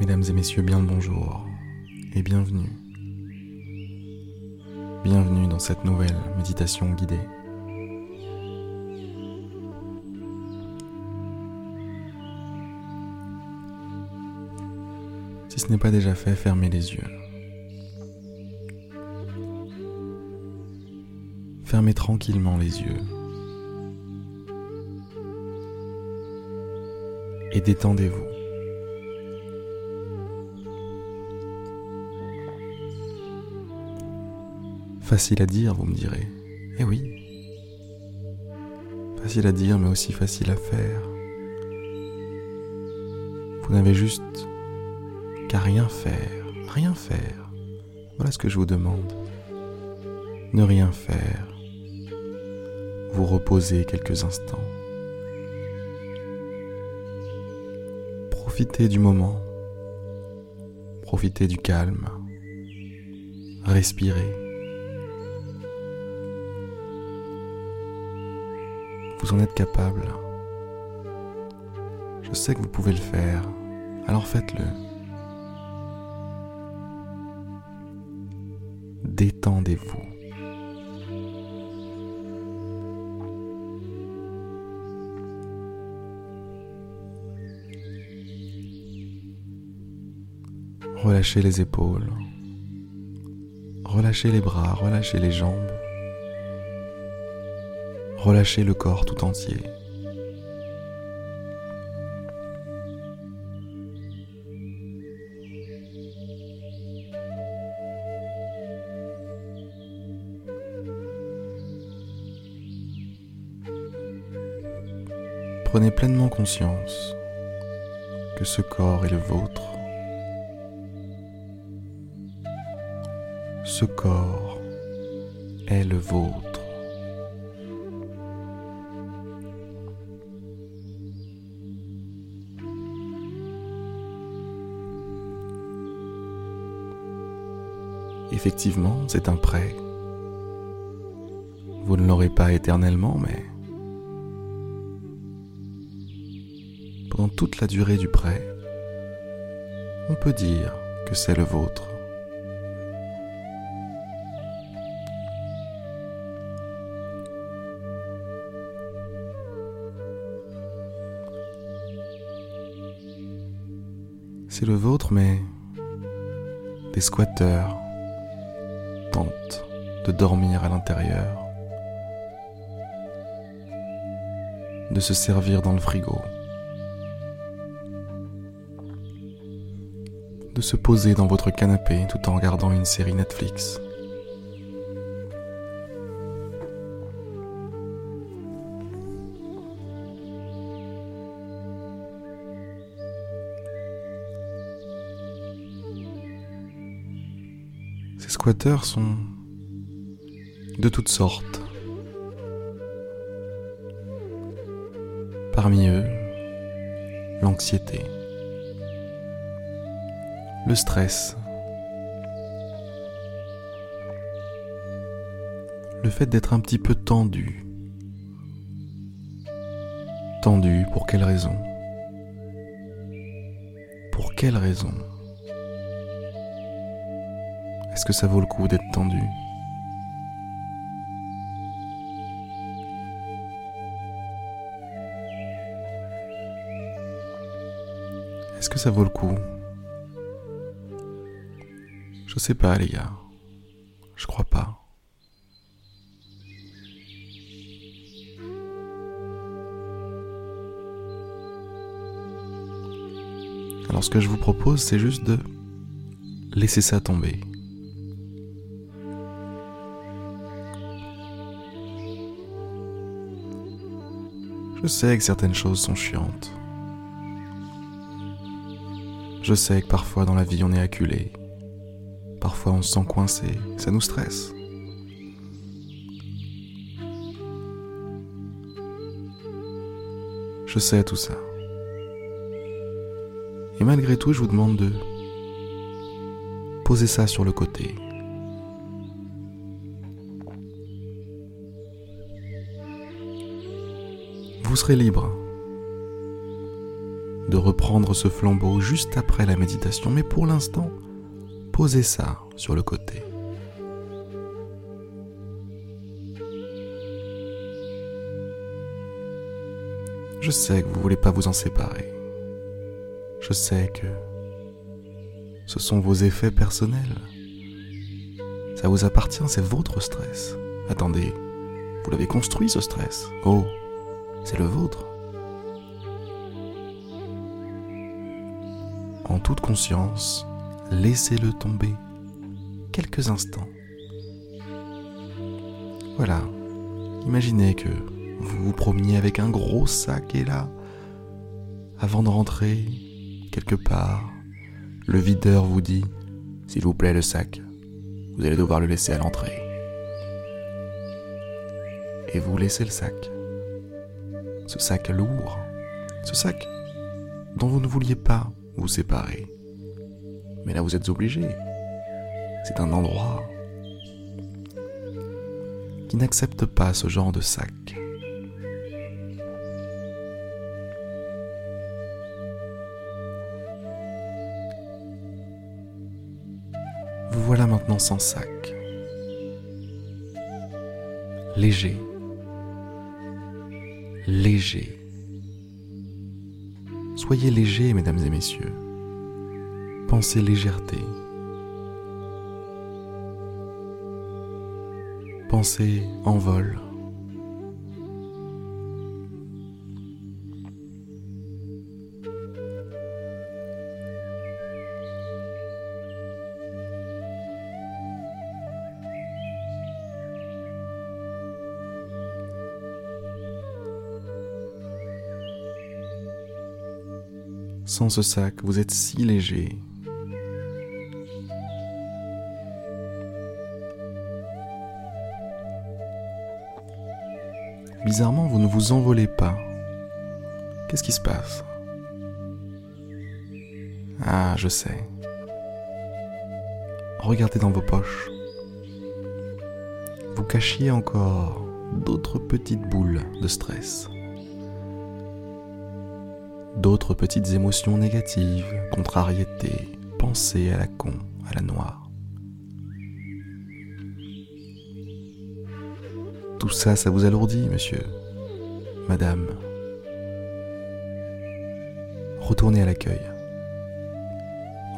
Mesdames et messieurs, bien le bonjour et bienvenue. Bienvenue dans cette nouvelle méditation guidée. Si ce n'est pas déjà fait, fermez les yeux. Fermez tranquillement les yeux. Et détendez-vous. Facile à dire, vous me direz. Eh oui. Facile à dire, mais aussi facile à faire. Vous n'avez juste qu'à rien faire, rien faire. Voilà ce que je vous demande. Ne rien faire. Vous reposer quelques instants. Profitez du moment. Profitez du calme. Respirez. Vous en êtes capable. Je sais que vous pouvez le faire, alors faites-le. Détendez-vous. Relâchez les épaules. Relâchez les bras, relâchez les jambes. Relâchez le corps tout entier. Prenez pleinement conscience que ce corps est le vôtre. Ce corps est le vôtre. Effectivement, c'est un prêt. Vous ne l'aurez pas éternellement, mais pendant toute la durée du prêt, on peut dire que c'est le vôtre. C'est le vôtre, mais des squatteurs de dormir à l'intérieur, de se servir dans le frigo, de se poser dans votre canapé tout en regardant une série Netflix. Squatteurs sont de toutes sortes. Parmi eux, l'anxiété, le stress, le fait d'être un petit peu tendu. Tendu pour quelle raison? Pour quelle raison? Est-ce que ça vaut le coup d'être tendu Est-ce que ça vaut le coup Je sais pas les gars. Je crois pas. Alors ce que je vous propose, c'est juste de laisser ça tomber. Je sais que certaines choses sont chiantes. Je sais que parfois dans la vie on est acculé. Parfois on se sent coincé, ça nous stresse. Je sais tout ça. Et malgré tout, je vous demande de poser ça sur le côté. Vous serez libre de reprendre ce flambeau juste après la méditation, mais pour l'instant, posez ça sur le côté. Je sais que vous ne voulez pas vous en séparer. Je sais que ce sont vos effets personnels. Ça vous appartient, c'est votre stress. Attendez, vous l'avez construit ce stress. Oh, c'est le vôtre. En toute conscience, laissez-le tomber quelques instants. Voilà, imaginez que vous vous promeniez avec un gros sac et là, avant de rentrer quelque part, le videur vous dit S'il vous plaît, le sac, vous allez devoir le laisser à l'entrée. Et vous laissez le sac. Ce sac lourd, ce sac dont vous ne vouliez pas vous séparer. Mais là, vous êtes obligé. C'est un endroit qui n'accepte pas ce genre de sac. Vous voilà maintenant sans sac. Léger. Léger. Soyez léger, mesdames et messieurs. Pensez légèreté. Pensez envol. Sans ce sac, vous êtes si léger. Bizarrement, vous ne vous envolez pas. Qu'est-ce qui se passe? Ah, je sais. Regardez dans vos poches. Vous cachiez encore d'autres petites boules de stress d'autres petites émotions négatives, contrariété, pensées à la con, à la noire. Tout ça, ça vous alourdit, monsieur, madame. Retournez à l'accueil.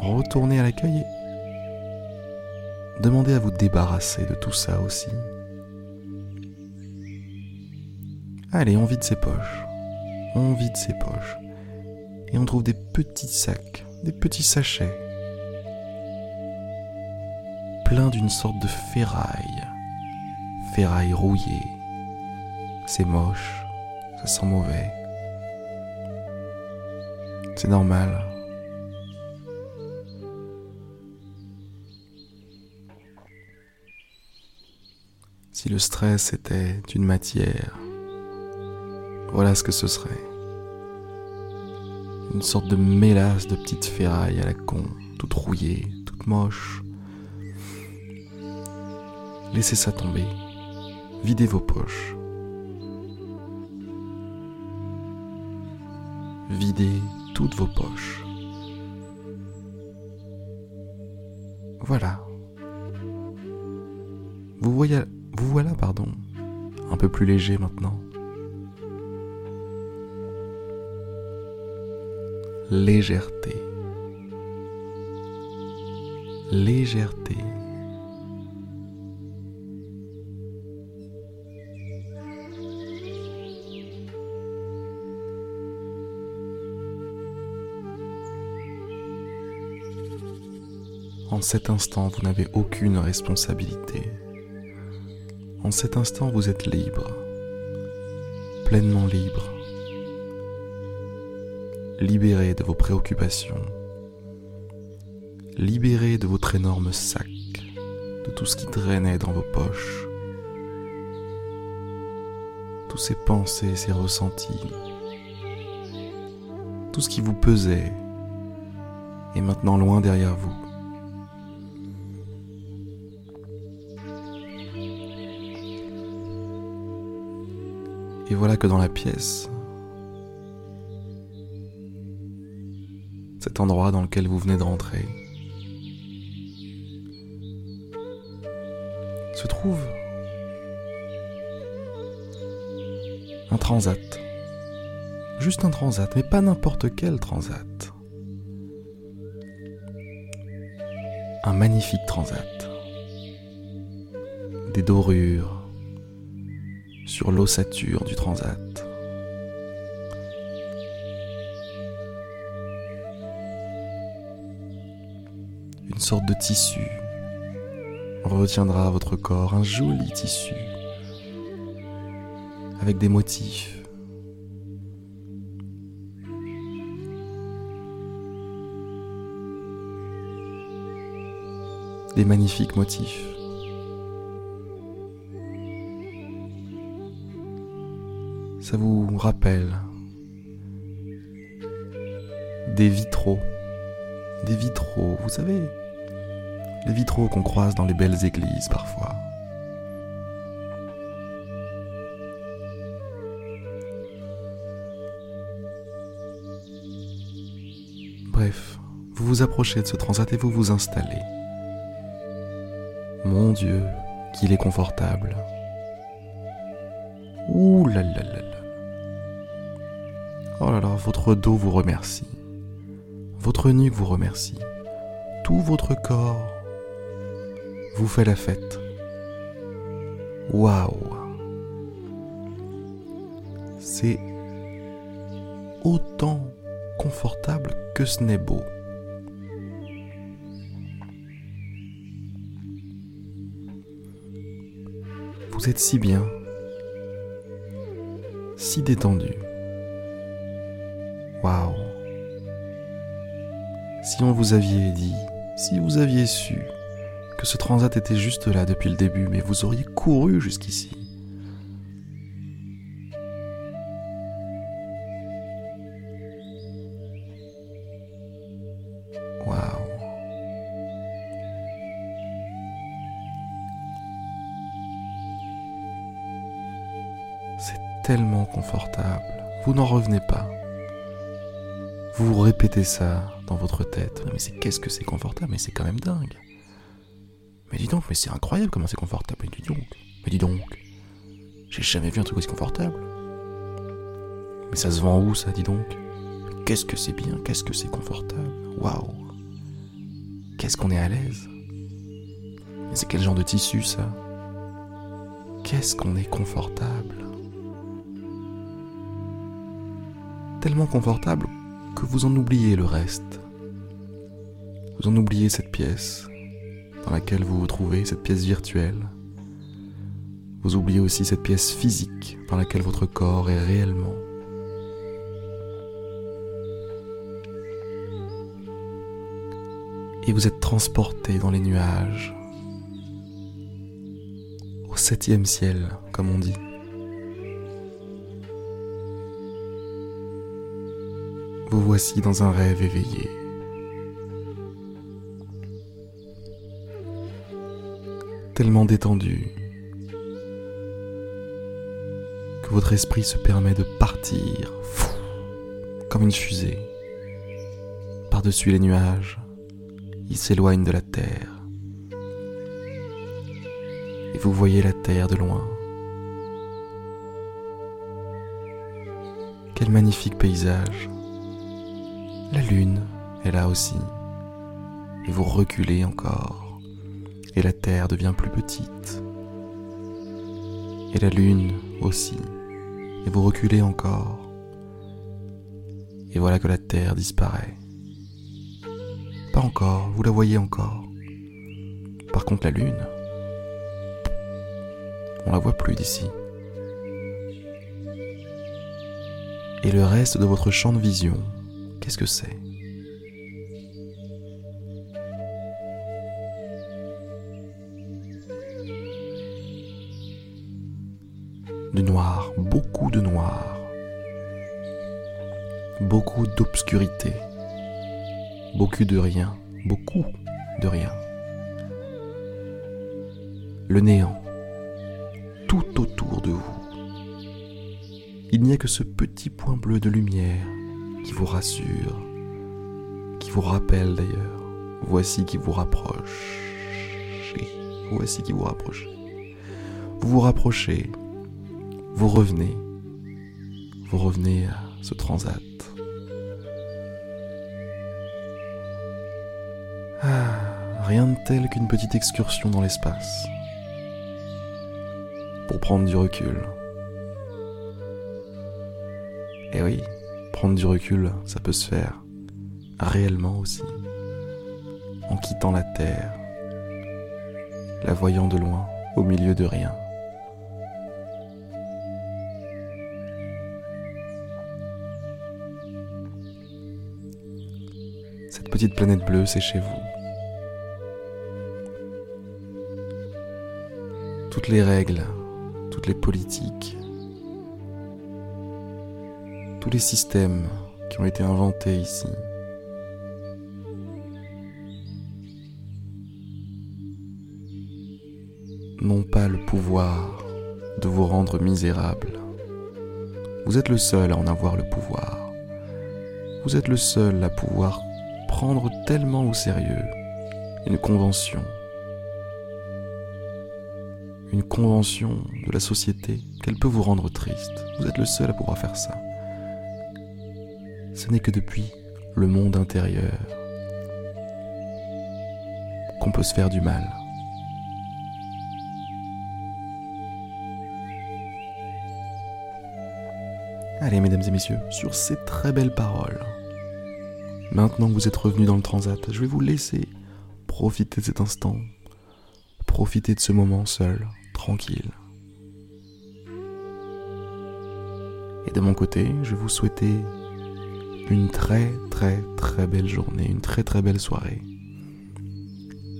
Retournez à l'accueil et demandez à vous débarrasser de tout ça aussi. Allez, on vide ses poches. On vide ses poches et on trouve des petits sacs, des petits sachets, pleins d'une sorte de ferraille, ferraille rouillée. C'est moche, ça sent mauvais. C'est normal. Si le stress était une matière, voilà ce que ce serait une sorte de mélasse de petites ferrailles à la con, toute rouillée, toute moche. Laissez ça tomber. Videz vos poches. Videz toutes vos poches. Voilà. Vous voyez, vous voilà, pardon, un peu plus léger maintenant. Légèreté. Légèreté. En cet instant, vous n'avez aucune responsabilité. En cet instant, vous êtes libre, pleinement libre libéré de vos préoccupations, libéré de votre énorme sac, de tout ce qui drainait dans vos poches, tous ces pensées, ces ressentis, tout ce qui vous pesait est maintenant loin derrière vous. Et voilà que dans la pièce, cet endroit dans lequel vous venez de rentrer, se trouve un transat. Juste un transat, mais pas n'importe quel transat. Un magnifique transat. Des dorures sur l'ossature du transat. Sorte de tissu retiendra votre corps, un joli tissu avec des motifs. Des magnifiques motifs. Ça vous rappelle des vitraux, des vitraux, vous savez, les vitraux qu'on croise dans les belles églises parfois. Bref, vous vous approchez de ce transat et vous vous installez. Mon Dieu, qu'il est confortable. Ouh là là là là. Oh là là, votre dos vous remercie. Votre nuque vous remercie. Tout votre corps vous fait la fête. Waouh C'est autant confortable que ce n'est beau. Vous êtes si bien, si détendu. Waouh Si on vous aviez dit, si vous aviez su ce transat était juste là depuis le début, mais vous auriez couru jusqu'ici. Waouh. C'est tellement confortable. Vous n'en revenez pas. Vous répétez ça dans votre tête. Mais c'est qu'est-ce que c'est confortable Mais c'est quand même dingue. Mais dis donc, mais c'est incroyable comment c'est confortable. Mais dis donc, mais dis donc. J'ai jamais vu un truc aussi confortable. Mais ça se vend où ça, dis donc? Qu'est-ce que c'est bien, qu'est-ce que c'est confortable. Waouh Qu'est-ce qu'on est à l'aise. Mais c'est quel genre de tissu ça? Qu'est-ce qu'on est confortable. Tellement confortable que vous en oubliez le reste. Vous en oubliez cette pièce, dans laquelle vous vous trouvez, cette pièce virtuelle. Vous oubliez aussi cette pièce physique dans laquelle votre corps est réellement. Et vous êtes transporté dans les nuages, au septième ciel, comme on dit. Vous voici dans un rêve éveillé. Tellement détendu que votre esprit se permet de partir comme une fusée par-dessus les nuages. Il s'éloigne de la terre et vous voyez la terre de loin. Quel magnifique paysage. La lune est là aussi. Et vous reculez encore et la Terre devient plus petite, et la Lune aussi, et vous reculez encore, et voilà que la Terre disparaît. Pas encore, vous la voyez encore. Par contre la Lune, on la voit plus d'ici. Et le reste de votre champ de vision, qu'est-ce que c'est? Noir, beaucoup de noir, beaucoup d'obscurité, beaucoup de rien, beaucoup de rien. Le néant, tout autour de vous. Il n'y a que ce petit point bleu de lumière qui vous rassure, vous rappelle d'ailleurs. Voici qui vous rapproche. Voici qui vous rapproche. Vous vous rapprochez, vous revenez, vous revenez à ce transat. Ah, rien de tel qu'une petite excursion dans l'espace. Pour prendre du recul. Et eh oui, prendre du recul, ça peut se faire réellement aussi, en quittant la Terre, la voyant de loin, au milieu de rien. Petite planète bleue, c'est chez vous. Toutes les règles, toutes les politiques, tous les systèmes qui ont été inventés ici n'ont pas le pouvoir de vous rendre misérable. Vous êtes le seul à en avoir le pouvoir. Vous êtes le seul à pouvoir prendre tellement au sérieux une convention. Une convention de la société qu'elle peut vous rendre triste. Vous êtes le seul à pouvoir faire ça ce n'est que depuis le monde intérieur qu'on peut se faire du mal. Allez, mesdames et messieurs, sur ces très belles paroles, maintenant que vous êtes revenus dans le transat, je vais vous laisser profiter de cet instant, profiter de ce moment seul, tranquille. Et de mon côté, je vais vous souhaiter une très très très belle journée, une très très belle soirée.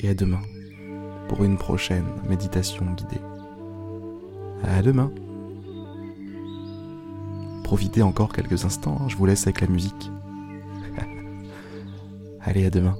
Et à demain pour une prochaine méditation guidée. À demain. Profitez encore quelques instants, hein, je vous laisse avec la musique. Allez, à demain.